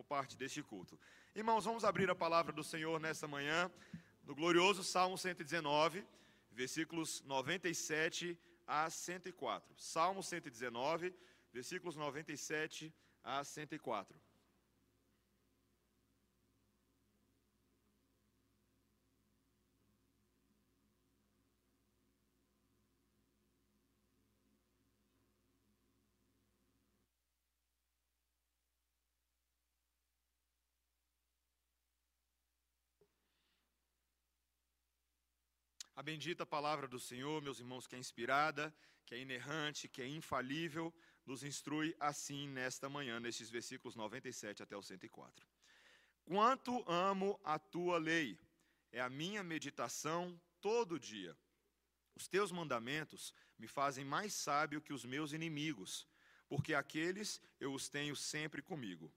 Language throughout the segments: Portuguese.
como parte deste culto. Irmãos, vamos abrir a palavra do Senhor nessa manhã, no glorioso Salmo 119, versículos 97 a 104. Salmo 119, versículos 97 a 104. A bendita palavra do Senhor, meus irmãos, que é inspirada, que é inerrante, que é infalível, nos instrui assim nesta manhã, nestes versículos 97 até o 104. Quanto amo a tua lei, é a minha meditação todo dia. Os teus mandamentos me fazem mais sábio que os meus inimigos, porque aqueles eu os tenho sempre comigo.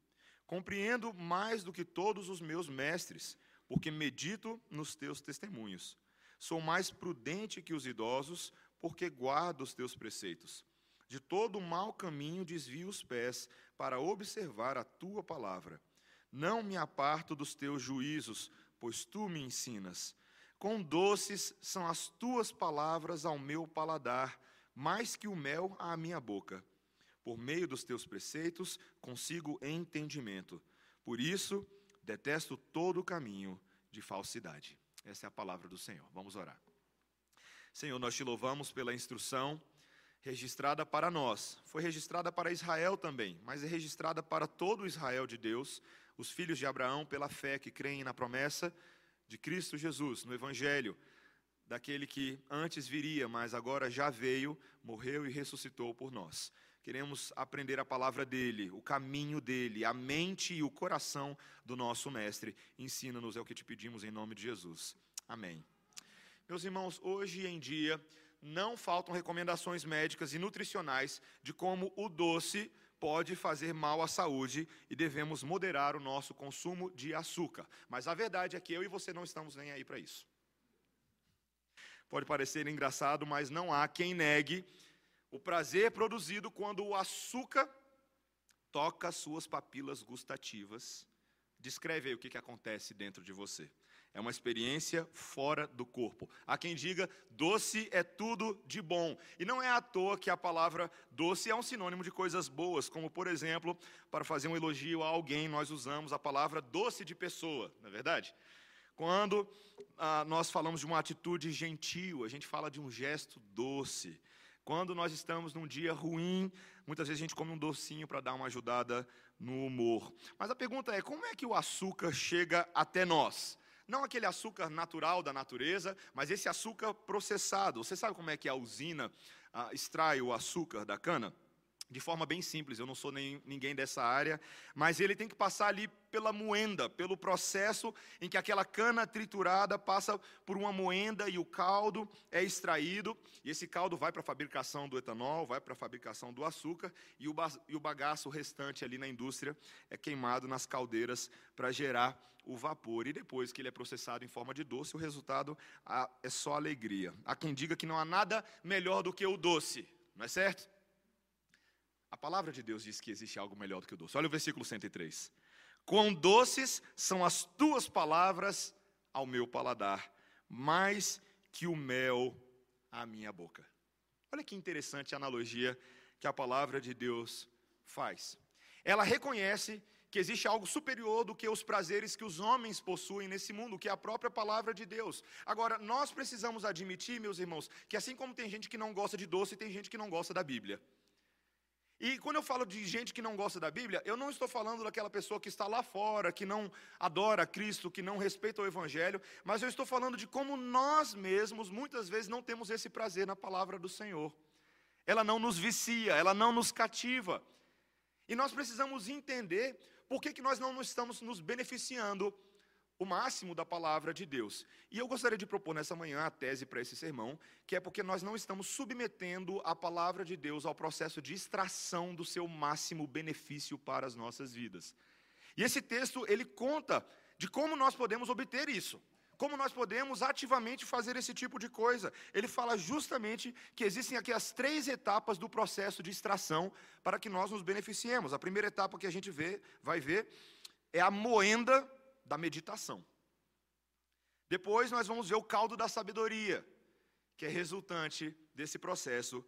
Compreendo mais do que todos os meus mestres, porque medito nos teus testemunhos. Sou mais prudente que os idosos, porque guardo os teus preceitos. De todo mau caminho desvio os pés, para observar a tua palavra. Não me aparto dos teus juízos, pois tu me ensinas. Quão doces são as tuas palavras ao meu paladar, mais que o mel à minha boca. Por meio dos teus preceitos consigo entendimento. Por isso, detesto todo caminho de falsidade. Essa é a palavra do Senhor. Vamos orar. Senhor, nós te louvamos pela instrução registrada para nós. Foi registrada para Israel também, mas é registrada para todo Israel de Deus, os filhos de Abraão, pela fé que creem na promessa de Cristo Jesus, no Evangelho, daquele que antes viria, mas agora já veio, morreu e ressuscitou por nós. Queremos aprender a palavra dele, o caminho dele, a mente e o coração do nosso Mestre. Ensina-nos, é o que te pedimos em nome de Jesus. Amém. Meus irmãos, hoje em dia não faltam recomendações médicas e nutricionais de como o doce pode fazer mal à saúde e devemos moderar o nosso consumo de açúcar. Mas a verdade é que eu e você não estamos nem aí para isso. Pode parecer engraçado, mas não há quem negue o prazer produzido quando o açúcar toca suas papilas gustativas. Descreve aí o que, que acontece dentro de você. É uma experiência fora do corpo. Há quem diga, doce é tudo de bom. E não é à toa que a palavra doce é um sinônimo de coisas boas, como, por exemplo, para fazer um elogio a alguém, nós usamos a palavra doce de pessoa, não é verdade? Quando ah, nós falamos de uma atitude gentil, a gente fala de um gesto doce. Quando nós estamos num dia ruim, muitas vezes a gente come um docinho para dar uma ajudada no humor. Mas a pergunta é: como é que o açúcar chega até nós? Não aquele açúcar natural da natureza, mas esse açúcar processado. Você sabe como é que a usina ah, extrai o açúcar da cana? De forma bem simples, eu não sou nem ninguém dessa área, mas ele tem que passar ali pela moenda, pelo processo em que aquela cana triturada passa por uma moenda e o caldo é extraído, e esse caldo vai para a fabricação do etanol, vai para a fabricação do açúcar, e o, e o bagaço restante ali na indústria é queimado nas caldeiras para gerar o vapor. E depois que ele é processado em forma de doce, o resultado é só alegria. Há quem diga que não há nada melhor do que o doce, não é certo? A palavra de Deus diz que existe algo melhor do que o doce. Olha o versículo 103. Quão doces são as tuas palavras ao meu paladar, mais que o mel à minha boca. Olha que interessante a analogia que a palavra de Deus faz. Ela reconhece que existe algo superior do que os prazeres que os homens possuem nesse mundo, que é a própria palavra de Deus. Agora, nós precisamos admitir, meus irmãos, que assim como tem gente que não gosta de doce, tem gente que não gosta da Bíblia. E quando eu falo de gente que não gosta da Bíblia, eu não estou falando daquela pessoa que está lá fora, que não adora Cristo, que não respeita o Evangelho, mas eu estou falando de como nós mesmos, muitas vezes, não temos esse prazer na palavra do Senhor. Ela não nos vicia, ela não nos cativa. E nós precisamos entender por que, que nós não estamos nos beneficiando o máximo da palavra de Deus. E eu gostaria de propor nessa manhã a tese para esse sermão, que é porque nós não estamos submetendo a palavra de Deus ao processo de extração do seu máximo benefício para as nossas vidas. E esse texto, ele conta de como nós podemos obter isso. Como nós podemos ativamente fazer esse tipo de coisa? Ele fala justamente que existem aqui as três etapas do processo de extração para que nós nos beneficiemos. A primeira etapa que a gente vê, vai ver é a moenda da meditação. Depois nós vamos ver o caldo da sabedoria, que é resultante desse processo.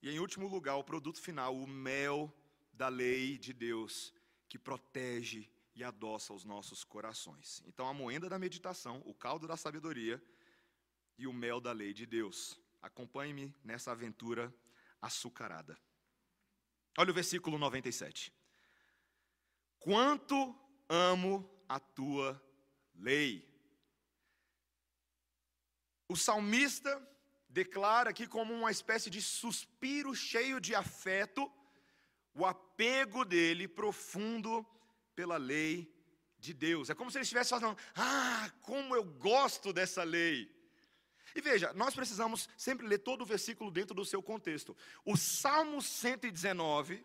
E em último lugar, o produto final, o mel da lei de Deus, que protege e adoça os nossos corações. Então, a moenda da meditação, o caldo da sabedoria e o mel da lei de Deus. Acompanhe-me nessa aventura açucarada. Olha o versículo 97. Quanto amo a tua lei. O salmista declara aqui como uma espécie de suspiro cheio de afeto, o apego dele profundo pela lei de Deus. É como se ele estivesse falando: Ah, como eu gosto dessa lei. E veja, nós precisamos sempre ler todo o versículo dentro do seu contexto. O Salmo 119,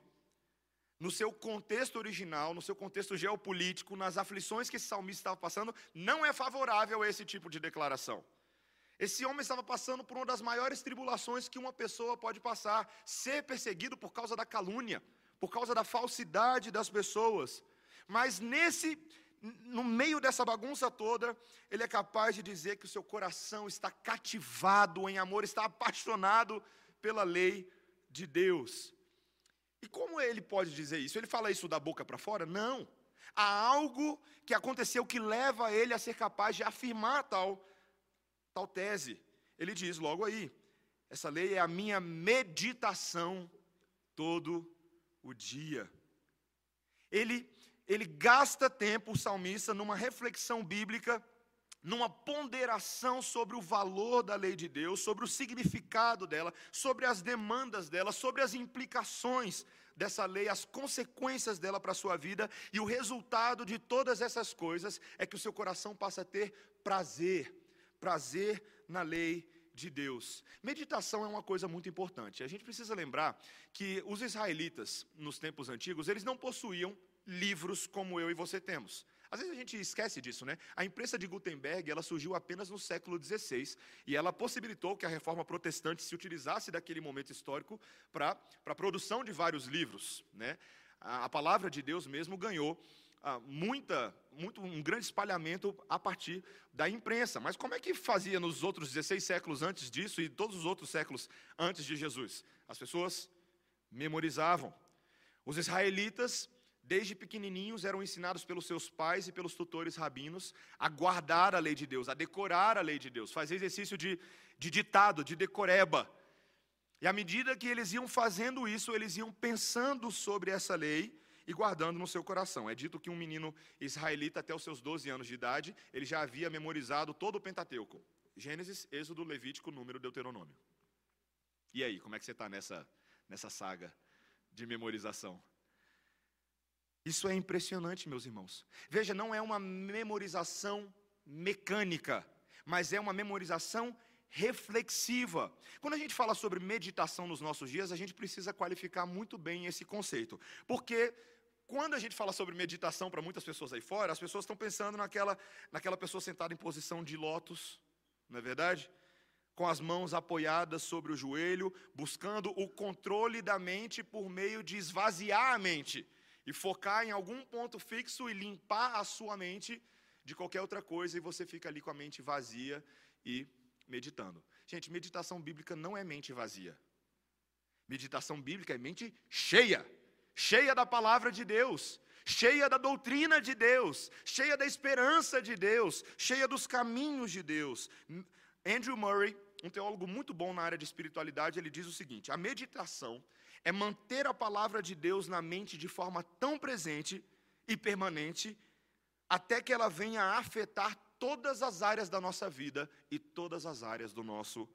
no seu contexto original, no seu contexto geopolítico, nas aflições que esse salmista estava passando, não é favorável a esse tipo de declaração. Esse homem estava passando por uma das maiores tribulações que uma pessoa pode passar: ser perseguido por causa da calúnia, por causa da falsidade das pessoas. Mas nesse, no meio dessa bagunça toda, ele é capaz de dizer que o seu coração está cativado em amor, está apaixonado pela lei de Deus. E como ele pode dizer isso? Ele fala isso da boca para fora? Não. Há algo que aconteceu que leva ele a ser capaz de afirmar tal, tal tese. Ele diz logo aí: essa lei é a minha meditação todo o dia. Ele ele gasta tempo, o salmista, numa reflexão bíblica, numa ponderação sobre o valor da lei de Deus, sobre o significado dela, sobre as demandas dela, sobre as implicações dessa lei, as consequências dela para a sua vida, e o resultado de todas essas coisas é que o seu coração passa a ter prazer, prazer na lei de Deus. Meditação é uma coisa muito importante. A gente precisa lembrar que os israelitas, nos tempos antigos, eles não possuíam livros como eu e você temos. Às vezes a gente esquece disso, né? A imprensa de Gutenberg, ela surgiu apenas no século XVI e ela possibilitou que a reforma protestante se utilizasse daquele momento histórico para a produção de vários livros, né? A, a palavra de Deus mesmo ganhou ah, muita, muito, um grande espalhamento a partir da imprensa. Mas como é que fazia nos outros 16 séculos antes disso e todos os outros séculos antes de Jesus? As pessoas memorizavam. Os israelitas desde pequenininhos eram ensinados pelos seus pais e pelos tutores rabinos a guardar a lei de Deus, a decorar a lei de Deus, fazer exercício de, de ditado, de decoreba. E à medida que eles iam fazendo isso, eles iam pensando sobre essa lei e guardando no seu coração. É dito que um menino israelita, até os seus 12 anos de idade, ele já havia memorizado todo o Pentateuco. Gênesis, Êxodo, Levítico, Número, Deuteronômio. E aí, como é que você está nessa, nessa saga de memorização? Isso é impressionante, meus irmãos. Veja, não é uma memorização mecânica, mas é uma memorização reflexiva. Quando a gente fala sobre meditação nos nossos dias, a gente precisa qualificar muito bem esse conceito. Porque quando a gente fala sobre meditação para muitas pessoas aí fora, as pessoas estão pensando naquela, naquela pessoa sentada em posição de lótus, não é verdade? Com as mãos apoiadas sobre o joelho, buscando o controle da mente por meio de esvaziar a mente e focar em algum ponto fixo e limpar a sua mente de qualquer outra coisa e você fica ali com a mente vazia e meditando. Gente, meditação bíblica não é mente vazia. Meditação bíblica é mente cheia, cheia da palavra de Deus, cheia da doutrina de Deus, cheia da esperança de Deus, cheia dos caminhos de Deus. Andrew Murray, um teólogo muito bom na área de espiritualidade, ele diz o seguinte: a meditação é manter a palavra de Deus na mente de forma tão presente e permanente, até que ela venha a afetar todas as áreas da nossa vida e todas as áreas do nosso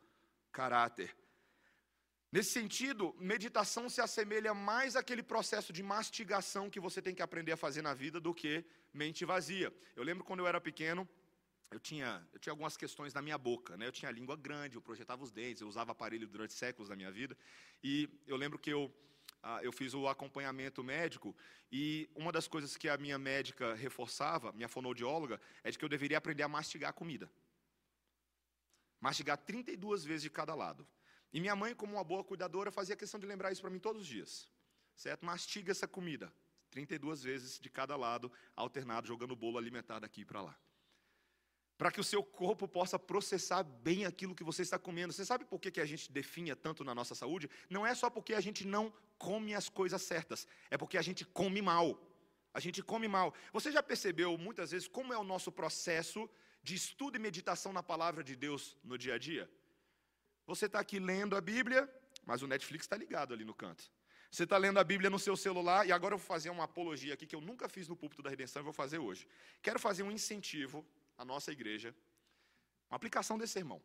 caráter. Nesse sentido, meditação se assemelha mais àquele processo de mastigação que você tem que aprender a fazer na vida do que mente vazia. Eu lembro quando eu era pequeno, eu tinha, eu tinha algumas questões na minha boca, né? Eu tinha a língua grande, eu projetava os dentes, eu usava aparelho durante séculos da minha vida. E eu lembro que eu, ah, eu fiz o acompanhamento médico e uma das coisas que a minha médica reforçava, minha fonoaudióloga, é de que eu deveria aprender a mastigar a comida. Mastigar 32 vezes de cada lado. E minha mãe, como uma boa cuidadora, fazia questão de lembrar isso para mim todos os dias. Certo? Mastiga essa comida. 32 vezes de cada lado, alternado, jogando bolo alimentar daqui para lá. Para que o seu corpo possa processar bem aquilo que você está comendo. Você sabe por que, que a gente definha tanto na nossa saúde? Não é só porque a gente não come as coisas certas, é porque a gente come mal. A gente come mal. Você já percebeu muitas vezes como é o nosso processo de estudo e meditação na palavra de Deus no dia a dia? Você está aqui lendo a Bíblia, mas o Netflix está ligado ali no canto. Você está lendo a Bíblia no seu celular, e agora eu vou fazer uma apologia aqui que eu nunca fiz no púlpito da redenção e vou fazer hoje. Quero fazer um incentivo à nossa igreja, uma aplicação desse sermão,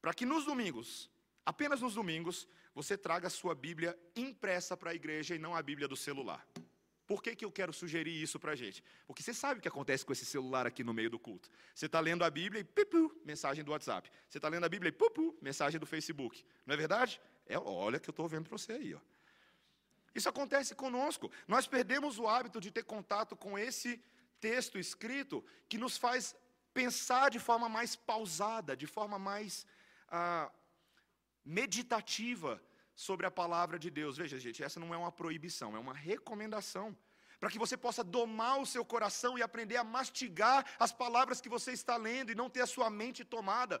para que nos domingos, apenas nos domingos, você traga a sua Bíblia impressa para a igreja e não a Bíblia do celular. Por que, que eu quero sugerir isso para a gente? Porque você sabe o que acontece com esse celular aqui no meio do culto. Você está lendo a Bíblia e pipu, mensagem do WhatsApp. Você está lendo a Bíblia e pupu, mensagem do Facebook. Não é verdade? É, olha que eu estou vendo para você aí. Ó. Isso acontece conosco. Nós perdemos o hábito de ter contato com esse texto escrito que nos faz pensar de forma mais pausada, de forma mais ah, meditativa sobre a palavra de Deus. Veja, gente, essa não é uma proibição, é uma recomendação. Para que você possa domar o seu coração e aprender a mastigar as palavras que você está lendo e não ter a sua mente tomada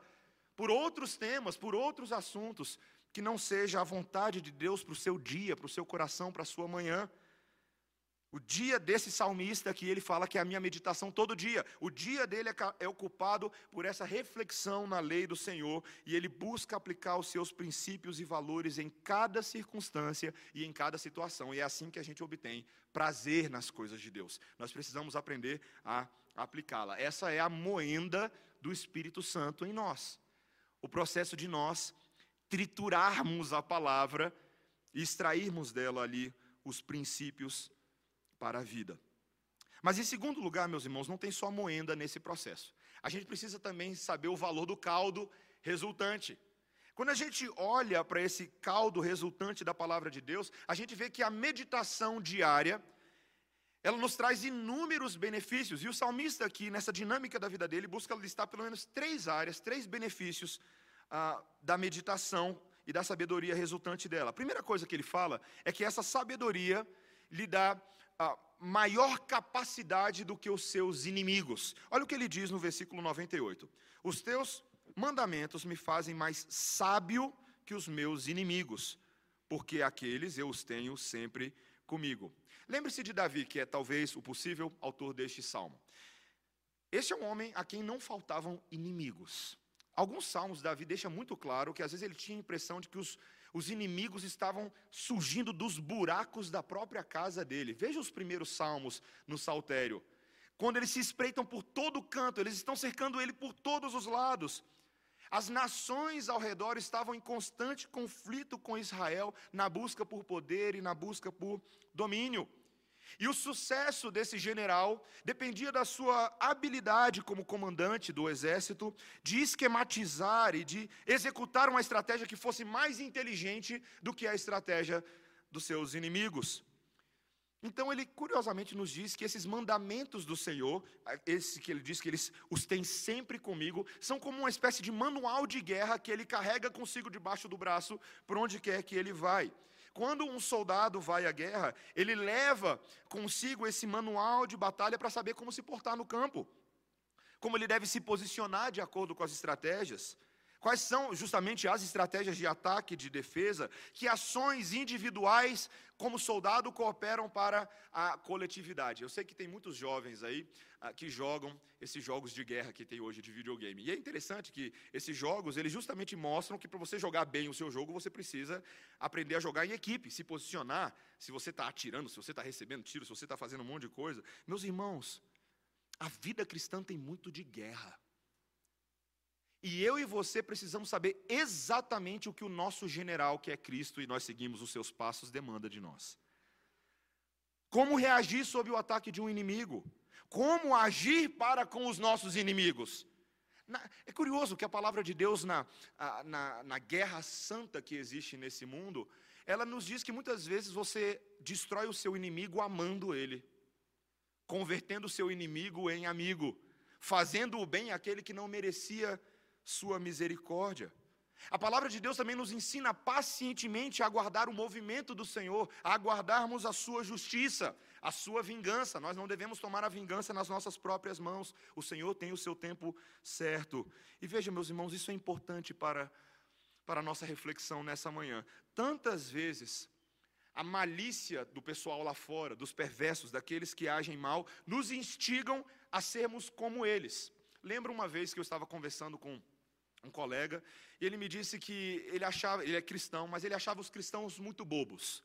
por outros temas, por outros assuntos, que não seja a vontade de Deus para o seu dia, para o seu coração, para a sua manhã. O dia desse salmista que ele fala que é a minha meditação todo dia, o dia dele é, é ocupado por essa reflexão na lei do Senhor e ele busca aplicar os seus princípios e valores em cada circunstância e em cada situação. E é assim que a gente obtém prazer nas coisas de Deus. Nós precisamos aprender a aplicá-la. Essa é a moenda do Espírito Santo em nós. O processo de nós triturarmos a palavra e extrairmos dela ali os princípios para a vida. Mas em segundo lugar, meus irmãos, não tem só moenda nesse processo. A gente precisa também saber o valor do caldo resultante. Quando a gente olha para esse caldo resultante da palavra de Deus, a gente vê que a meditação diária, ela nos traz inúmeros benefícios. E o salmista aqui, nessa dinâmica da vida dele, busca listar pelo menos três áreas, três benefícios ah, da meditação e da sabedoria resultante dela. A primeira coisa que ele fala é que essa sabedoria lhe dá maior capacidade do que os seus inimigos. Olha o que ele diz no versículo 98. Os teus mandamentos me fazem mais sábio que os meus inimigos, porque aqueles eu os tenho sempre comigo. Lembre-se de Davi, que é talvez o possível autor deste salmo. Este é um homem a quem não faltavam inimigos. Alguns salmos, Davi deixa muito claro que às vezes ele tinha a impressão de que os os inimigos estavam surgindo dos buracos da própria casa dele. Veja os primeiros salmos no saltério. Quando eles se espreitam por todo canto, eles estão cercando ele por todos os lados. As nações ao redor estavam em constante conflito com Israel na busca por poder e na busca por domínio. E o sucesso desse general dependia da sua habilidade como comandante do exército de esquematizar e de executar uma estratégia que fosse mais inteligente do que a estratégia dos seus inimigos. Então ele curiosamente nos diz que esses mandamentos do Senhor, esse que ele diz que eles os tem sempre comigo, são como uma espécie de manual de guerra que ele carrega consigo debaixo do braço por onde quer que ele vai. Quando um soldado vai à guerra, ele leva consigo esse manual de batalha para saber como se portar no campo, como ele deve se posicionar de acordo com as estratégias. Quais são justamente as estratégias de ataque de defesa? Que ações individuais, como soldado, cooperam para a coletividade? Eu sei que tem muitos jovens aí ah, que jogam esses jogos de guerra que tem hoje de videogame. E é interessante que esses jogos, eles justamente mostram que para você jogar bem o seu jogo, você precisa aprender a jogar em equipe, se posicionar, se você está atirando, se você está recebendo tiro, se você está fazendo um monte de coisa. Meus irmãos, a vida cristã tem muito de guerra. E eu e você precisamos saber exatamente o que o nosso general, que é Cristo, e nós seguimos os seus passos, demanda de nós. Como reagir sob o ataque de um inimigo? como agir para com os nossos inimigos. é curioso que a palavra de Deus, na, na, na guerra santa que existe nesse mundo, ela nos diz que muitas vezes você destrói o seu inimigo amando ele, convertendo o seu inimigo em amigo, fazendo o bem àquele que não merecia sua misericórdia. A palavra de Deus também nos ensina pacientemente a aguardar o movimento do Senhor, a aguardarmos a sua justiça, a sua vingança. Nós não devemos tomar a vingança nas nossas próprias mãos. O Senhor tem o seu tempo certo. E veja, meus irmãos, isso é importante para, para a nossa reflexão nessa manhã. Tantas vezes, a malícia do pessoal lá fora, dos perversos, daqueles que agem mal, nos instigam a sermos como eles. Lembro uma vez que eu estava conversando com um colega, e ele me disse que ele achava, ele é cristão, mas ele achava os cristãos muito bobos.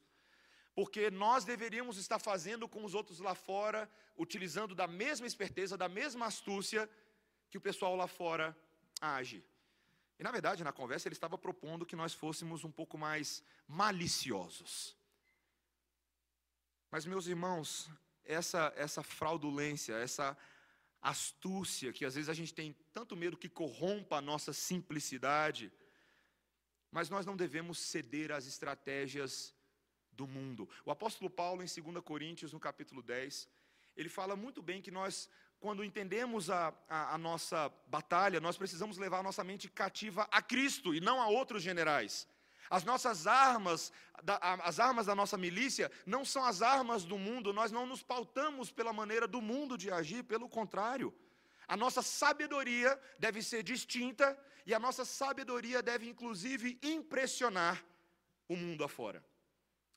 Porque nós deveríamos estar fazendo com os outros lá fora, utilizando da mesma esperteza, da mesma astúcia que o pessoal lá fora age. E na verdade, na conversa, ele estava propondo que nós fôssemos um pouco mais maliciosos. Mas, meus irmãos, essa, essa fraudulência, essa astúcia, que às vezes a gente tem tanto medo que corrompa a nossa simplicidade, mas nós não devemos ceder às estratégias do mundo. O apóstolo Paulo, em 2 Coríntios, no capítulo 10, ele fala muito bem que nós, quando entendemos a, a, a nossa batalha, nós precisamos levar a nossa mente cativa a Cristo e não a outros generais. As nossas armas, as armas da nossa milícia, não são as armas do mundo, nós não nos pautamos pela maneira do mundo de agir, pelo contrário. A nossa sabedoria deve ser distinta e a nossa sabedoria deve, inclusive, impressionar o mundo afora.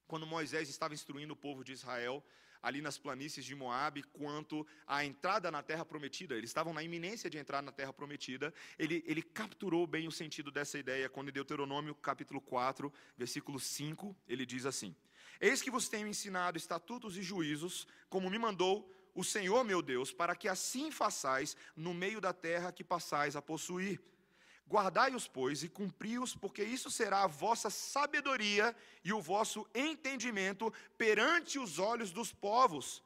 Quando Moisés estava instruindo o povo de Israel ali nas planícies de Moabe quanto à entrada na terra prometida. Eles estavam na iminência de entrar na terra prometida. Ele, ele capturou bem o sentido dessa ideia quando em Deuteronômio capítulo 4, versículo 5, ele diz assim: Eis que vos tenho ensinado estatutos e juízos, como me mandou o Senhor meu Deus, para que assim façais no meio da terra que passais a possuir Guardai-os, pois, e cumpri-os, porque isso será a vossa sabedoria e o vosso entendimento perante os olhos dos povos,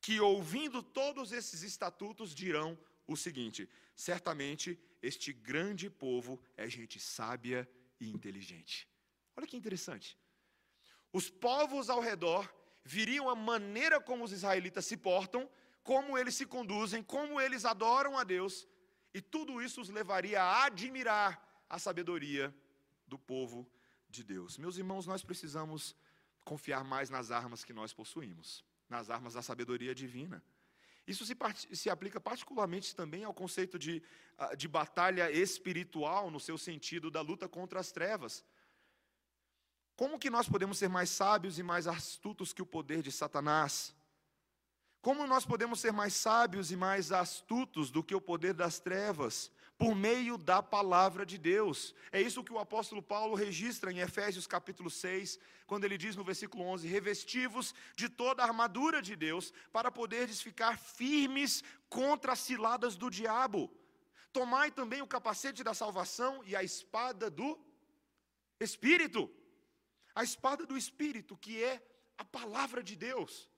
que, ouvindo todos esses estatutos, dirão o seguinte: certamente este grande povo é gente sábia e inteligente. Olha que interessante. Os povos ao redor viriam a maneira como os israelitas se portam, como eles se conduzem, como eles adoram a Deus, e tudo isso os levaria a admirar a sabedoria do povo de Deus. Meus irmãos, nós precisamos confiar mais nas armas que nós possuímos, nas armas da sabedoria divina. Isso se, se aplica particularmente também ao conceito de, ah, de batalha espiritual, no seu sentido da luta contra as trevas. Como que nós podemos ser mais sábios e mais astutos que o poder de Satanás? Como nós podemos ser mais sábios e mais astutos do que o poder das trevas? Por meio da palavra de Deus. É isso que o apóstolo Paulo registra em Efésios capítulo 6, quando ele diz no versículo 11: Revestivos de toda a armadura de Deus, para poderes ficar firmes contra as ciladas do diabo. Tomai também o capacete da salvação e a espada do Espírito. A espada do Espírito, que é a palavra de Deus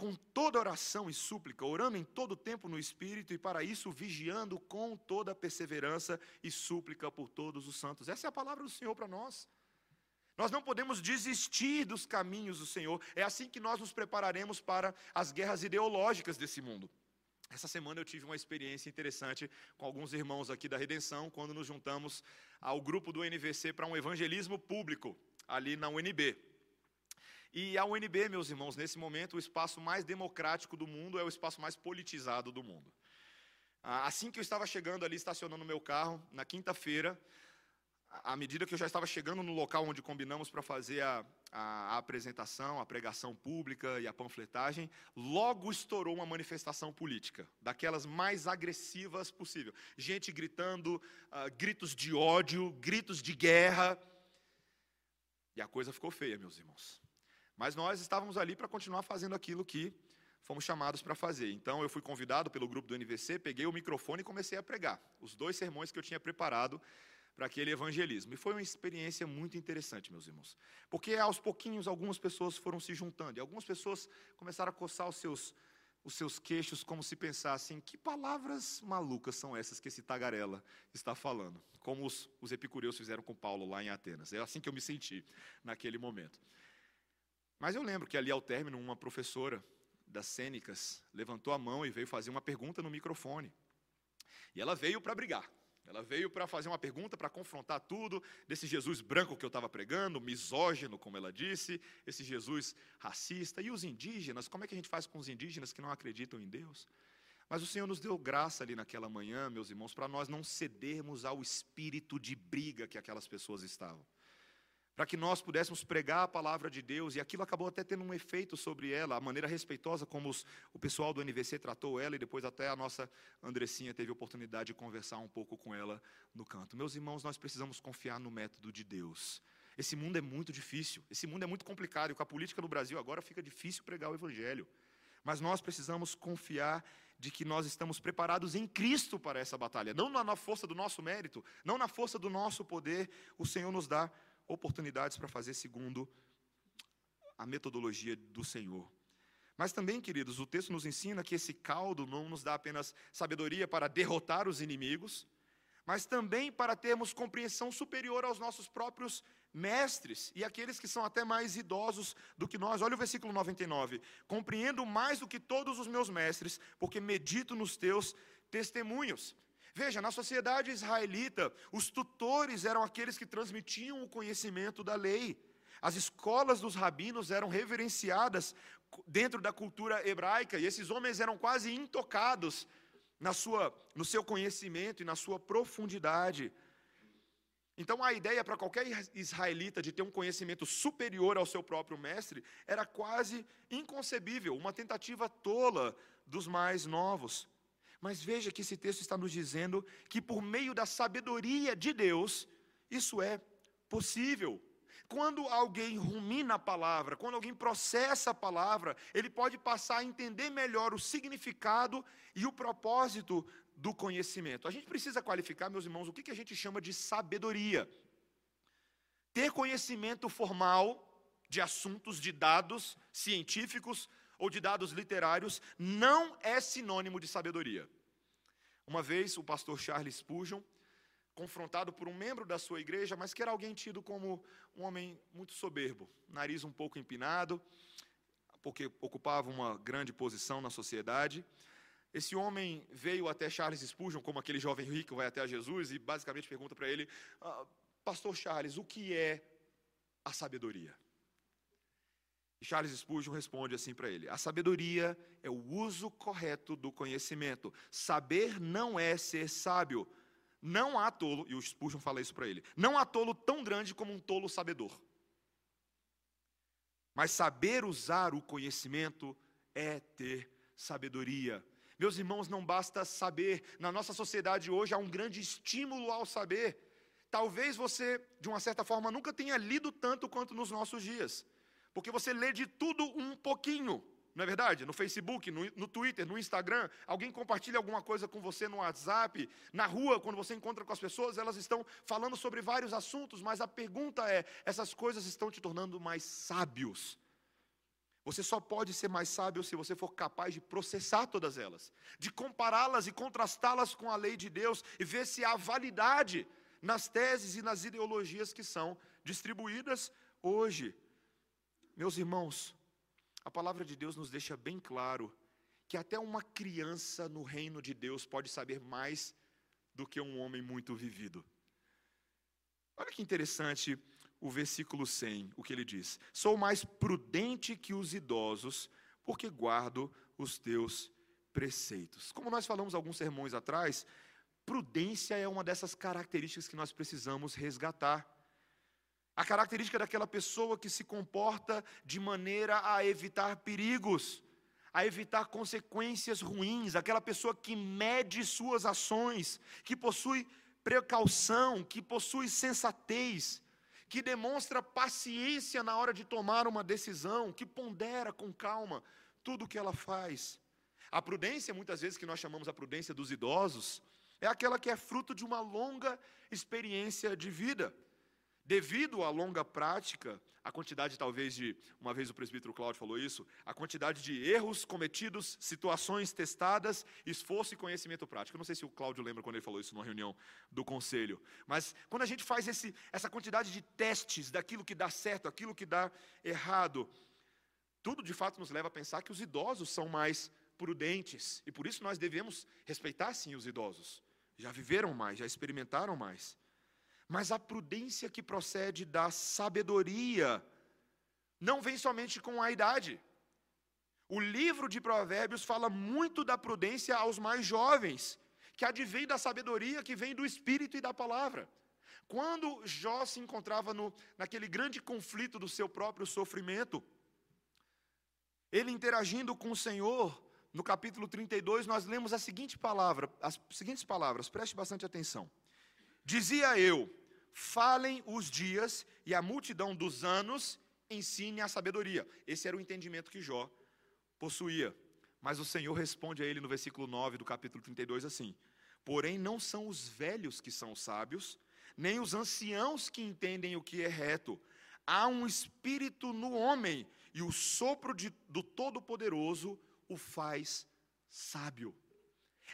com toda oração e súplica, orando em todo tempo no Espírito, e para isso vigiando com toda perseverança e súplica por todos os santos. Essa é a palavra do Senhor para nós. Nós não podemos desistir dos caminhos do Senhor. É assim que nós nos prepararemos para as guerras ideológicas desse mundo. Essa semana eu tive uma experiência interessante com alguns irmãos aqui da Redenção, quando nos juntamos ao grupo do NVC para um evangelismo público, ali na UNB. E a UNB, meus irmãos, nesse momento, o espaço mais democrático do mundo é o espaço mais politizado do mundo. Ah, assim que eu estava chegando ali, estacionando o meu carro, na quinta-feira, à medida que eu já estava chegando no local onde combinamos para fazer a, a, a, apresentação, a pregação pública e a panfletagem, logo estourou uma manifestação política, daquelas mais agressivas possível. Gente gritando, uh, gritos de ódio, gritos de guerra. E a coisa ficou feia, meus irmãos. Mas nós estávamos ali para continuar fazendo aquilo que fomos chamados para fazer. Então eu fui convidado pelo grupo do NVC, peguei o microfone e comecei a pregar os dois sermões que eu tinha preparado para aquele evangelismo. E foi uma experiência muito interessante, meus irmãos. Porque aos pouquinhos algumas pessoas foram se juntando e algumas pessoas começaram a coçar os seus os seus queixos como se pensassem que palavras malucas são essas que esse tagarela está falando, como os, os epicureus fizeram com Paulo lá em Atenas. É assim que eu me senti naquele momento. Mas eu lembro que ali ao término, uma professora das cênicas levantou a mão e veio fazer uma pergunta no microfone. E ela veio para brigar. Ela veio para fazer uma pergunta, para confrontar tudo desse Jesus branco que eu estava pregando, misógino, como ela disse, esse Jesus racista. E os indígenas, como é que a gente faz com os indígenas que não acreditam em Deus? Mas o Senhor nos deu graça ali naquela manhã, meus irmãos, para nós não cedermos ao espírito de briga que aquelas pessoas estavam para que nós pudéssemos pregar a palavra de Deus, e aquilo acabou até tendo um efeito sobre ela, a maneira respeitosa como os, o pessoal do NVC tratou ela, e depois até a nossa Andressinha teve oportunidade de conversar um pouco com ela no canto. Meus irmãos, nós precisamos confiar no método de Deus. Esse mundo é muito difícil, esse mundo é muito complicado, e com a política no Brasil agora fica difícil pregar o Evangelho. Mas nós precisamos confiar de que nós estamos preparados em Cristo para essa batalha, não na força do nosso mérito, não na força do nosso poder, o Senhor nos dá oportunidades para fazer segundo a metodologia do Senhor. Mas também, queridos, o texto nos ensina que esse caldo não nos dá apenas sabedoria para derrotar os inimigos, mas também para termos compreensão superior aos nossos próprios mestres e aqueles que são até mais idosos do que nós. Olha o versículo 99. Compreendo mais do que todos os meus mestres, porque medito nos teus testemunhos. Veja, na sociedade israelita, os tutores eram aqueles que transmitiam o conhecimento da lei. As escolas dos rabinos eram reverenciadas dentro da cultura hebraica e esses homens eram quase intocados na sua, no seu conhecimento e na sua profundidade. Então, a ideia para qualquer israelita de ter um conhecimento superior ao seu próprio mestre era quase inconcebível, uma tentativa tola dos mais novos. Mas veja que esse texto está nos dizendo que por meio da sabedoria de Deus, isso é possível. Quando alguém rumina a palavra, quando alguém processa a palavra, ele pode passar a entender melhor o significado e o propósito do conhecimento. A gente precisa qualificar, meus irmãos, o que a gente chama de sabedoria. Ter conhecimento formal de assuntos, de dados científicos, ou de dados literários não é sinônimo de sabedoria. Uma vez o pastor Charles Spurgeon, confrontado por um membro da sua igreja, mas que era alguém tido como um homem muito soberbo, nariz um pouco empinado, porque ocupava uma grande posição na sociedade. Esse homem veio até Charles Spurgeon, como aquele jovem rico vai até Jesus, e basicamente pergunta para ele: ah, Pastor Charles, o que é a sabedoria? Charles Spurgeon responde assim para ele: A sabedoria é o uso correto do conhecimento. Saber não é ser sábio. Não há tolo, e o Spurgeon fala isso para ele: não há tolo tão grande como um tolo sabedor. Mas saber usar o conhecimento é ter sabedoria. Meus irmãos, não basta saber. Na nossa sociedade hoje há um grande estímulo ao saber. Talvez você, de uma certa forma, nunca tenha lido tanto quanto nos nossos dias. Porque você lê de tudo um pouquinho, não é verdade? No Facebook, no, no, Twitter, no Instagram, alguém compartilha alguma coisa com você no WhatsApp, na rua, quando você encontra com as pessoas, elas estão falando sobre vários assuntos, mas a pergunta é: essas coisas estão te tornando mais sábios? Você só pode ser mais sábio se você for capaz de processar todas elas, de compará-las e contrastá-las com a lei de Deus e ver se há validade nas teses e nas ideologias que são distribuídas hoje. Meus irmãos, a palavra de Deus nos deixa bem claro que até uma criança no reino de Deus pode saber mais do que um homem muito vivido. Olha que interessante o versículo 100, o que ele diz: Sou mais prudente que os idosos, porque guardo os teus preceitos. Como nós falamos alguns sermões atrás, prudência é uma dessas características que nós precisamos resgatar. A característica daquela pessoa que se comporta de maneira a evitar perigos, a evitar consequências ruins, aquela pessoa que mede suas ações, que possui precaução, que possui sensatez, que demonstra paciência na hora de tomar uma decisão, que pondera com calma tudo o que ela faz. A prudência, muitas vezes que nós chamamos a prudência dos idosos, é aquela que é fruto de uma longa experiência de vida. Devido à longa prática, a quantidade talvez de, uma vez o presbítero Cláudio falou isso, a quantidade de erros cometidos, situações testadas, esforço e conhecimento prático. Eu não sei se o Cláudio lembra quando ele falou isso numa reunião do conselho, mas quando a gente faz esse, essa quantidade de testes daquilo que dá certo, aquilo que dá errado, tudo de fato nos leva a pensar que os idosos são mais prudentes, e por isso nós devemos respeitar sim os idosos. já viveram mais, já experimentaram mais. Mas a prudência que procede da sabedoria não vem somente com a idade. O livro de Provérbios fala muito da prudência aos mais jovens, que advém da sabedoria que vem do Espírito e da palavra. Quando Jó se encontrava no, naquele grande conflito do seu próprio sofrimento, ele interagindo com o Senhor, no capítulo 32, nós lemos a seguinte palavra, as seguintes palavras, preste bastante atenção. Dizia eu: falem os dias e a multidão dos anos ensine a sabedoria. Esse era o entendimento que Jó possuía. Mas o Senhor responde a ele no versículo 9 do capítulo 32 assim: Porém, não são os velhos que são sábios, nem os anciãos que entendem o que é reto. Há um espírito no homem, e o sopro de, do Todo-Poderoso o faz sábio.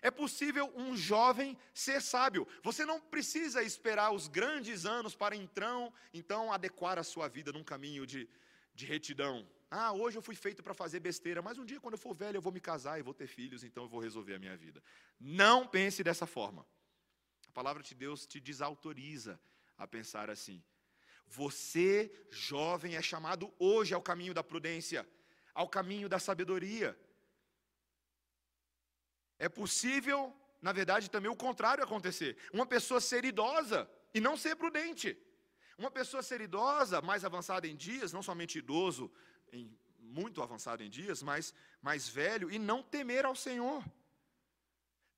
É possível um jovem ser sábio. Você não precisa esperar os grandes anos para então, então adequar a sua vida num caminho de, de retidão. Ah, hoje eu fui feito para fazer besteira, mas um dia, quando eu for velho, eu vou me casar e vou ter filhos, então eu vou resolver a minha vida. Não pense dessa forma. A palavra de Deus te desautoriza a pensar assim. Você, jovem, é chamado hoje ao caminho da prudência, ao caminho da sabedoria. É possível, na verdade, também o contrário acontecer. Uma pessoa ser idosa e não ser prudente. Uma pessoa ser idosa, mais avançada em dias, não somente idoso, em, muito avançado em dias, mas mais velho, e não temer ao Senhor.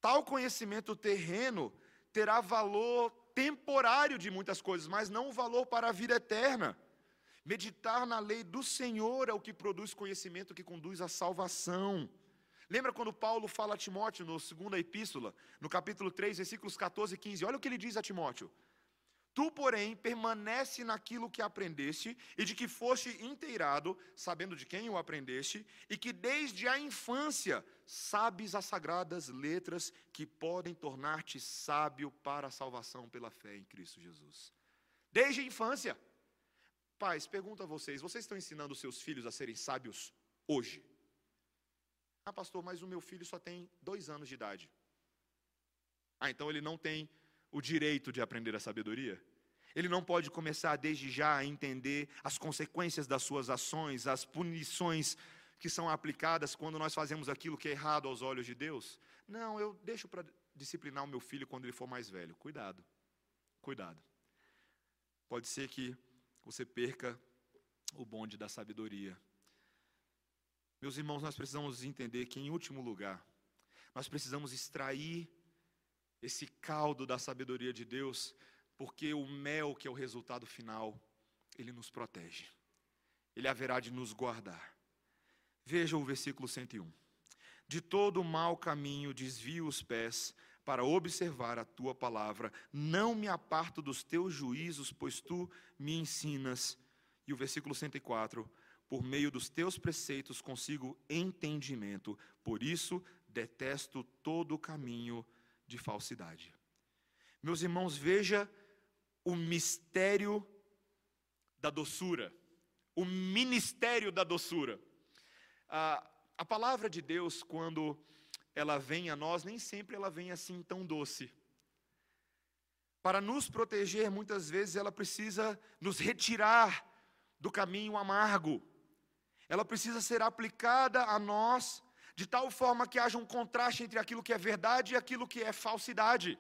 Tal conhecimento terreno terá valor temporário de muitas coisas, mas não o valor para a vida eterna. Meditar na lei do Senhor é o que produz conhecimento que conduz à salvação. Lembra quando Paulo fala a Timóteo, no segunda epístola, no capítulo 3, versículos 14 e 15? Olha o que ele diz a Timóteo. Tu, porém, permanece naquilo que aprendeste e de que foste inteirado, sabendo de quem o aprendeste, e que desde a infância sabes as sagradas letras que podem tornar-te sábio para a salvação pela fé em Cristo Jesus. Desde a infância. Pais, pergunto a vocês: vocês estão ensinando seus filhos a serem sábios hoje? Ah, pastor, mas o meu filho só tem dois anos de idade. Ah, então ele não tem o direito de aprender a sabedoria? Ele não pode começar desde já a entender as consequências das suas ações, as punições que são aplicadas quando nós fazemos aquilo que é errado aos olhos de Deus? Não, eu deixo para disciplinar o meu filho quando ele for mais velho. Cuidado, cuidado. Pode ser que você perca o bonde da sabedoria meus irmãos, nós precisamos entender que, em último lugar, nós precisamos extrair esse caldo da sabedoria de Deus, porque o mel, que é o resultado final, ele nos protege, ele haverá de nos guardar. Veja o versículo 101. De todo mau caminho desvio os pés para observar a tua palavra, não me aparto dos teus juízos, pois tu me ensinas. E o versículo 104: por meio dos teus preceitos consigo entendimento, por isso detesto todo caminho de falsidade. Meus irmãos, veja o mistério da doçura, o ministério da doçura. A, a palavra de Deus, quando ela vem a nós, nem sempre ela vem assim tão doce. Para nos proteger, muitas vezes ela precisa nos retirar do caminho amargo ela precisa ser aplicada a nós de tal forma que haja um contraste entre aquilo que é verdade e aquilo que é falsidade.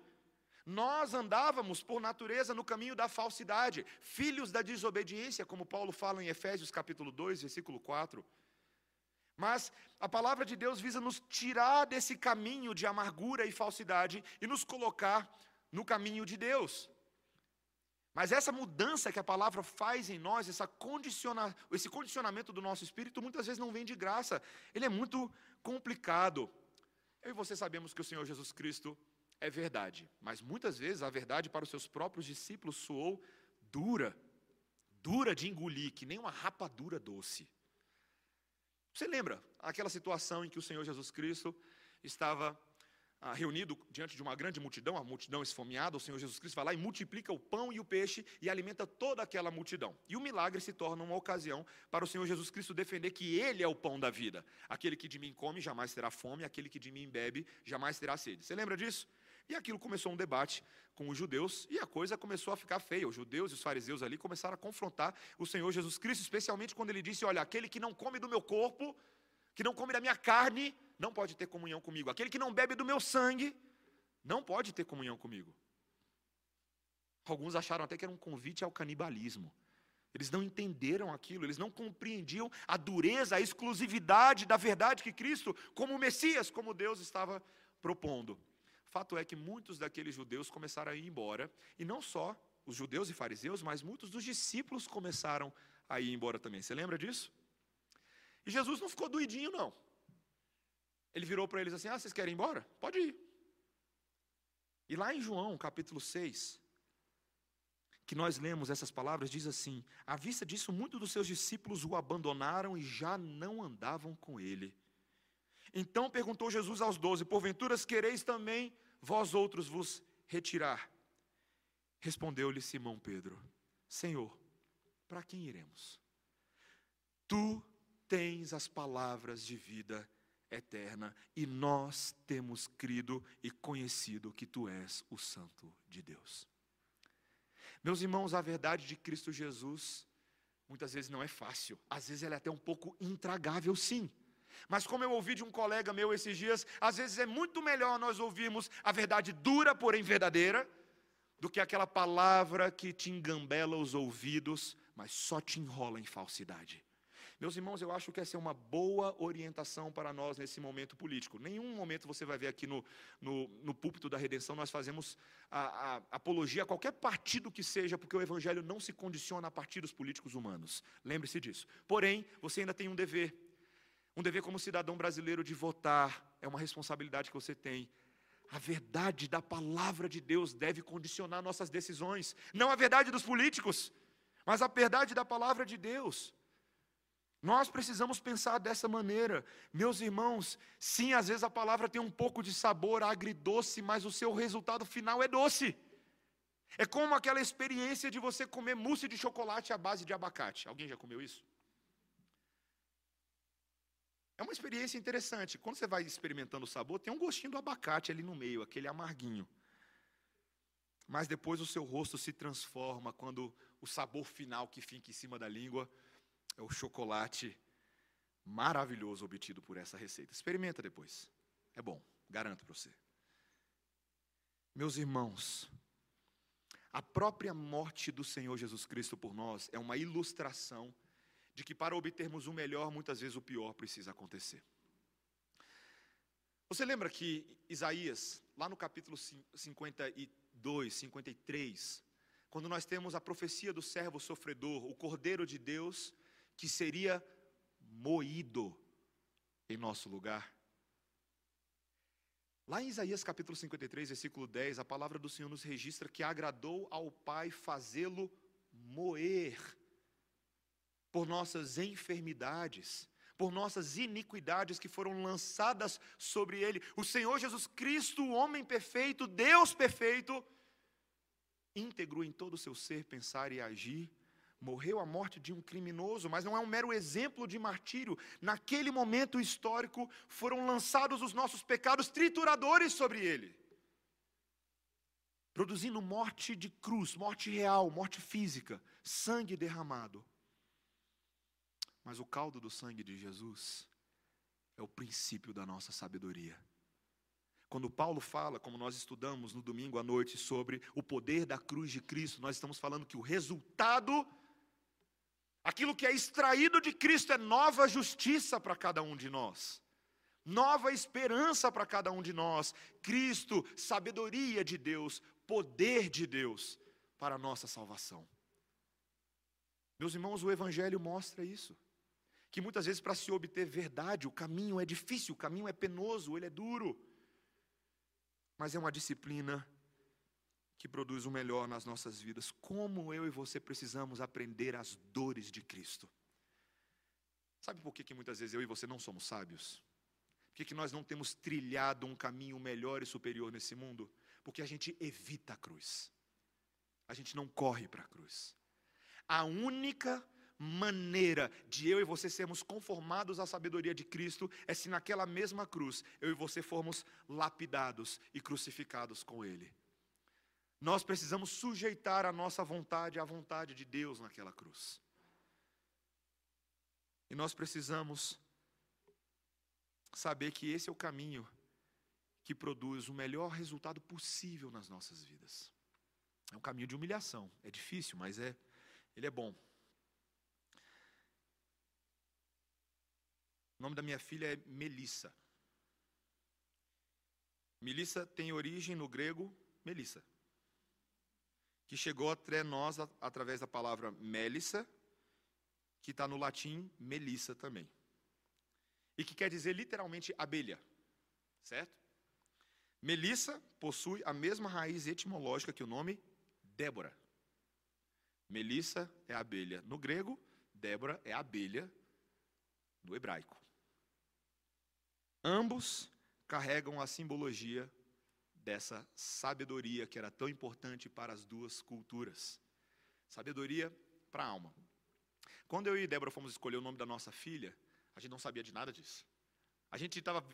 Nós andávamos, por natureza, no caminho da falsidade, filhos da desobediência, como Paulo fala em Efésios capítulo 2, versículo 4. Mas a palavra de Deus visa nos tirar desse caminho de amargura e falsidade e nos colocar no caminho de Deus. Mas essa mudança que a palavra faz em nós, essa condiciona, esse condicionamento do nosso espírito, muitas vezes não vem de graça. Ele é muito complicado. Eu e você sabemos que o Senhor Jesus Cristo é verdade, mas muitas vezes a verdade para os seus próprios discípulos soou dura, dura de engolir, que nem uma rapadura doce. Você lembra aquela situação em que o Senhor Jesus Cristo estava ah, reunido diante de uma grande multidão, a multidão esfomeada, o Senhor Jesus Cristo vai lá e multiplica o pão e o peixe e alimenta toda aquela multidão. E o milagre se torna uma ocasião para o Senhor Jesus Cristo defender que Ele é o pão da vida. Aquele que de mim come jamais terá fome, aquele que de mim bebe jamais terá sede. Você lembra disso? E aquilo começou um debate com os judeus e a coisa começou a ficar feia. Os judeus e os fariseus ali começaram a confrontar o Senhor Jesus Cristo, especialmente quando ele disse: Olha, aquele que não come do meu corpo, que não come da minha carne, não pode ter comunhão comigo. Aquele que não bebe do meu sangue, não pode ter comunhão comigo. Alguns acharam até que era um convite ao canibalismo. Eles não entenderam aquilo, eles não compreendiam a dureza, a exclusividade da verdade que Cristo, como Messias, como Deus estava propondo. Fato é que muitos daqueles judeus começaram a ir embora, e não só os judeus e fariseus, mas muitos dos discípulos começaram a ir embora também. Você lembra disso? E Jesus não ficou doidinho, não. Ele virou para eles assim: Ah, vocês querem ir embora? Pode ir. E lá em João, capítulo 6, que nós lemos essas palavras, diz assim: À vista disso, muitos dos seus discípulos o abandonaram e já não andavam com ele. Então perguntou Jesus aos doze: Porventura quereis também vós outros vos retirar? Respondeu-lhe Simão Pedro: Senhor, para quem iremos? Tu tens as palavras de vida eterna e nós temos crido e conhecido que tu és o Santo de Deus. Meus irmãos, a verdade de Cristo Jesus muitas vezes não é fácil, às vezes ela é até um pouco intragável, sim. Mas como eu ouvi de um colega meu esses dias, às vezes é muito melhor nós ouvirmos a verdade dura, porém verdadeira, do que aquela palavra que te engambela os ouvidos, mas só te enrola em falsidade. Meus irmãos, eu acho que essa é uma boa orientação para nós nesse momento político. Nenhum momento você vai ver aqui no, no, no púlpito da redenção nós fazemos a, a, apologia a qualquer partido que seja, porque o evangelho não se condiciona a partidos políticos humanos. Lembre-se disso. Porém, você ainda tem um dever. Um dever como cidadão brasileiro de votar. É uma responsabilidade que você tem. A verdade da palavra de Deus deve condicionar nossas decisões. Não a verdade dos políticos, mas a verdade da palavra de Deus. Nós precisamos pensar dessa maneira. Meus irmãos, sim, às vezes a palavra tem um pouco de sabor agridoce, mas o seu resultado final é doce. É como aquela experiência de você comer mousse de chocolate à base de abacate. Alguém já comeu isso? É uma experiência interessante. Quando você vai experimentando o sabor, tem um gostinho do abacate ali no meio, aquele amarguinho. Mas depois o seu rosto se transforma quando o sabor final que fica em cima da língua é o chocolate maravilhoso obtido por essa receita. Experimenta depois. É bom, garanto para você. Meus irmãos, a própria morte do Senhor Jesus Cristo por nós é uma ilustração de que para obtermos o melhor, muitas vezes o pior precisa acontecer. Você lembra que Isaías, lá no capítulo 52, 53, quando nós temos a profecia do servo sofredor, o cordeiro de Deus, que seria moído em nosso lugar. Lá em Isaías capítulo 53, versículo 10, a palavra do Senhor nos registra que agradou ao Pai fazê-lo moer por nossas enfermidades, por nossas iniquidades que foram lançadas sobre ele. O Senhor Jesus Cristo, o homem perfeito, Deus perfeito, íntegro em todo o seu ser, pensar e agir, morreu a morte de um criminoso, mas não é um mero exemplo de martírio. Naquele momento histórico foram lançados os nossos pecados trituradores sobre ele, produzindo morte de cruz, morte real, morte física, sangue derramado. Mas o caldo do sangue de Jesus é o princípio da nossa sabedoria. Quando Paulo fala, como nós estudamos no domingo à noite, sobre o poder da cruz de Cristo, nós estamos falando que o resultado Aquilo que é extraído de Cristo é nova justiça para cada um de nós, nova esperança para cada um de nós. Cristo, sabedoria de Deus, poder de Deus para a nossa salvação. Meus irmãos, o Evangelho mostra isso. Que muitas vezes, para se obter verdade, o caminho é difícil, o caminho é penoso, ele é duro. Mas é uma disciplina que produz o melhor nas nossas vidas. Como eu e você precisamos aprender as dores de Cristo. Sabe por que, que muitas vezes eu e você não somos sábios? Por que, que nós não temos trilhado um caminho melhor e superior nesse mundo? Porque a gente evita a cruz. A gente não corre para a cruz. A única maneira de eu e você sermos conformados à sabedoria de Cristo é se naquela mesma cruz eu e você formos lapidados e crucificados com Ele. Nós precisamos sujeitar a nossa vontade à vontade de Deus naquela cruz. E nós precisamos saber que esse é o caminho que produz o melhor resultado possível nas nossas vidas. É um caminho de humilhação, é difícil, mas é ele é bom. O nome da minha filha é Melissa. Melissa tem origem no grego Melissa, que chegou até nós através da palavra Melissa, que está no latim Melissa também, e que quer dizer literalmente abelha, certo? Melissa possui a mesma raiz etimológica que o nome Débora. Melissa é abelha no grego, Débora é abelha no hebraico. Ambos carregam a simbologia dessa sabedoria que era tão importante para as duas culturas. Sabedoria para a alma. Quando eu e Débora fomos escolher o nome da nossa filha, a gente não sabia de nada disso. A gente, tava,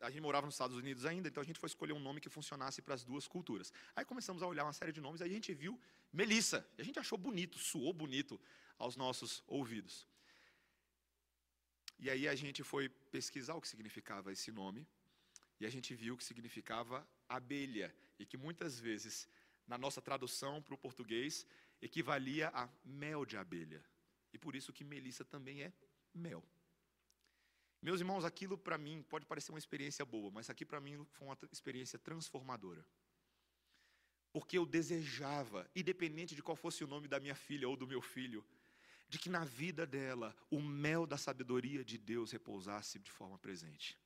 a gente morava nos Estados Unidos ainda, então a gente foi escolher um nome que funcionasse para as duas culturas. Aí começamos a olhar uma série de nomes, aí a gente viu Melissa. E a gente achou bonito, suou bonito aos nossos ouvidos. E aí a gente foi pesquisar o que significava esse nome, e a gente viu que significava abelha, e que muitas vezes, na nossa tradução para o português, equivalia a mel de abelha. E por isso que Melissa também é mel. Meus irmãos, aquilo para mim pode parecer uma experiência boa, mas aqui para mim foi uma experiência transformadora. Porque eu desejava, independente de qual fosse o nome da minha filha ou do meu filho, de que na vida dela o mel da sabedoria de Deus repousasse de forma presente.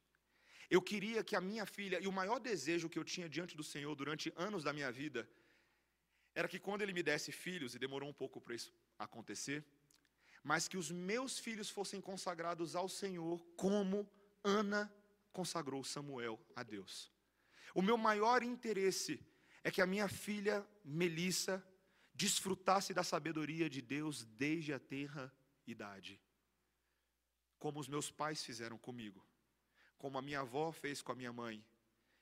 Eu queria que a minha filha, e o maior desejo que eu tinha diante do Senhor durante anos da minha vida, era que quando Ele me desse filhos, e demorou um pouco para isso acontecer, mas que os meus filhos fossem consagrados ao Senhor, como Ana consagrou Samuel a Deus. O meu maior interesse é que a minha filha Melissa desfrutasse da sabedoria de Deus desde a terra idade, como os meus pais fizeram comigo, como a minha avó fez com a minha mãe,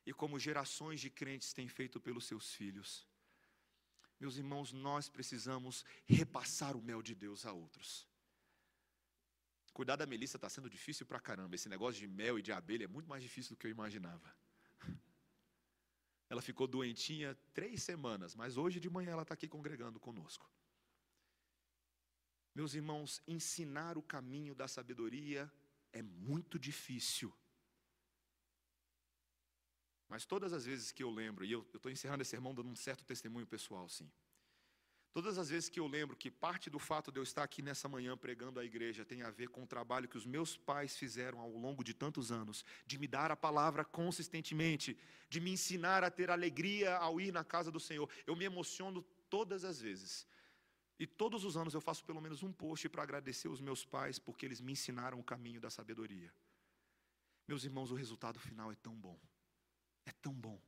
e como gerações de crentes têm feito pelos seus filhos. Meus irmãos, nós precisamos repassar o mel de Deus a outros. Cuidar da Melissa está sendo difícil pra caramba. Esse negócio de mel e de abelha é muito mais difícil do que eu imaginava. Ela ficou doentinha três semanas, mas hoje de manhã ela está aqui congregando conosco. Meus irmãos, ensinar o caminho da sabedoria é muito difícil. Mas todas as vezes que eu lembro, e eu estou encerrando esse sermão dando um certo testemunho pessoal, sim. Todas as vezes que eu lembro que parte do fato de eu estar aqui nessa manhã pregando à igreja tem a ver com o trabalho que os meus pais fizeram ao longo de tantos anos, de me dar a palavra consistentemente, de me ensinar a ter alegria ao ir na casa do Senhor, eu me emociono todas as vezes. E todos os anos eu faço pelo menos um post para agradecer os meus pais porque eles me ensinaram o caminho da sabedoria. Meus irmãos, o resultado final é tão bom. É tão bom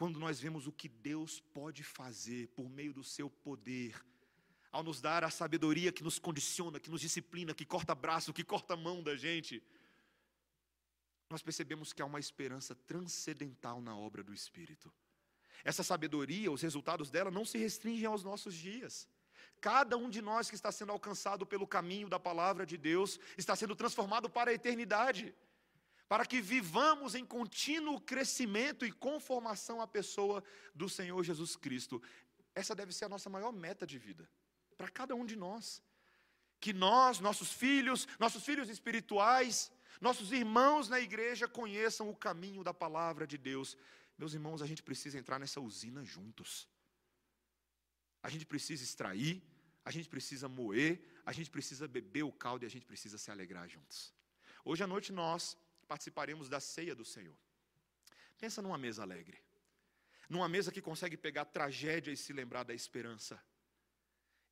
quando nós vemos o que Deus pode fazer por meio do seu poder, ao nos dar a sabedoria que nos condiciona, que nos disciplina, que corta braço, que corta mão da gente, nós percebemos que há uma esperança transcendental na obra do Espírito. Essa sabedoria, os resultados dela não se restringem aos nossos dias. Cada um de nós que está sendo alcançado pelo caminho da palavra de Deus está sendo transformado para a eternidade para que vivamos em contínuo crescimento e conformação à pessoa do Senhor Jesus Cristo. Essa deve ser a nossa maior meta de vida, para cada um de nós. Que nós, nossos filhos, nossos filhos espirituais, nossos irmãos na igreja conheçam o caminho da palavra de Deus. Meus irmãos, a gente precisa entrar nessa usina juntos. A gente precisa extrair, a gente precisa moer, a gente precisa beber o caldo e a gente precisa se alegrar juntos. Hoje à noite nós participaremos da ceia do Senhor. Pensa numa mesa alegre. Numa mesa que consegue pegar tragédia e se lembrar da esperança.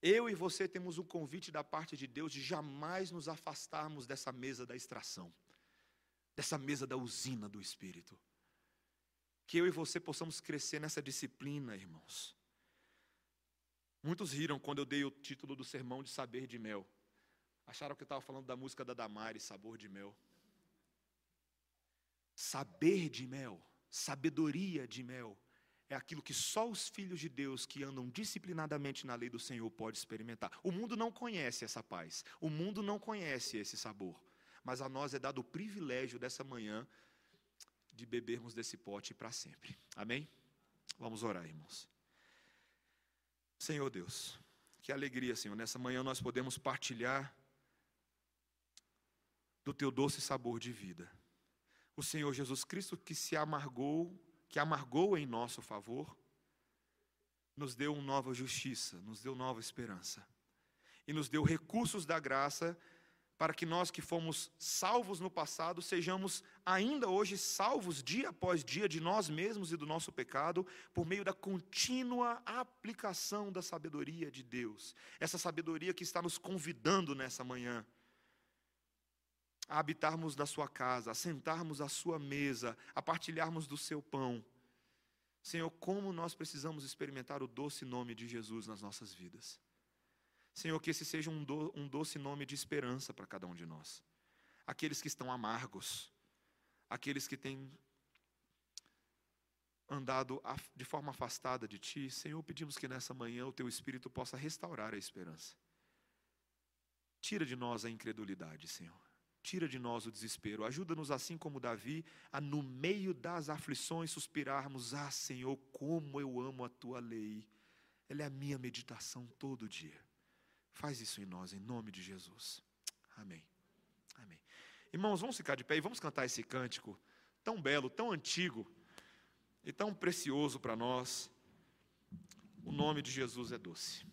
Eu e você temos o convite da parte de Deus de jamais nos afastarmos dessa mesa da extração, dessa mesa da usina do Espírito. Que eu e você possamos crescer nessa disciplina, irmãos. Muitos riram quando eu dei o título do sermão de Saber de Mel. Acharam que eu estava falando da música da Damares, Sabor de Mel. Saber de mel, sabedoria de mel, é aquilo que só os filhos de Deus que andam disciplinadamente na lei do Senhor podem experimentar. O mundo não conhece essa paz, o mundo não conhece esse sabor, mas a nós é dado o privilégio dessa manhã de bebermos desse pote para sempre. Amém? Vamos orar, irmãos. Senhor Deus, que alegria, Senhor, nessa manhã nós podemos partilhar do teu doce sabor de vida. O Senhor Jesus Cristo que se amargou, que amargou em nosso favor, nos deu uma nova justiça, nos deu nova esperança. E nos deu recursos da graça para que nós que fomos salvos no passado sejamos ainda hoje salvos dia após dia de nós mesmos e do nosso pecado, por meio da contínua aplicação da sabedoria de Deus. Essa sabedoria que está nos convidando nessa manhã a habitarmos da sua casa, a sentarmos à sua mesa, a partilharmos do seu pão. Senhor, como nós precisamos experimentar o doce nome de Jesus nas nossas vidas. Senhor, que esse seja um, do, um doce nome de esperança para cada um de nós. Aqueles que estão amargos, aqueles que têm andado de forma afastada de Ti, Senhor, pedimos que nessa manhã o Teu Espírito possa restaurar a esperança. Tira de nós a incredulidade, Senhor. Tira de nós o desespero. Ajuda-nos, assim como Davi, a no meio das aflições suspirarmos: Ah, Senhor, como eu amo a Tua lei. Ela é a minha meditação todo dia. Faz isso em nós, em nome de Jesus. Amém. Amém. Irmãos, vamos ficar de pé e vamos cantar esse cântico tão belo, tão antigo e tão precioso para nós. O nome de Jesus é doce.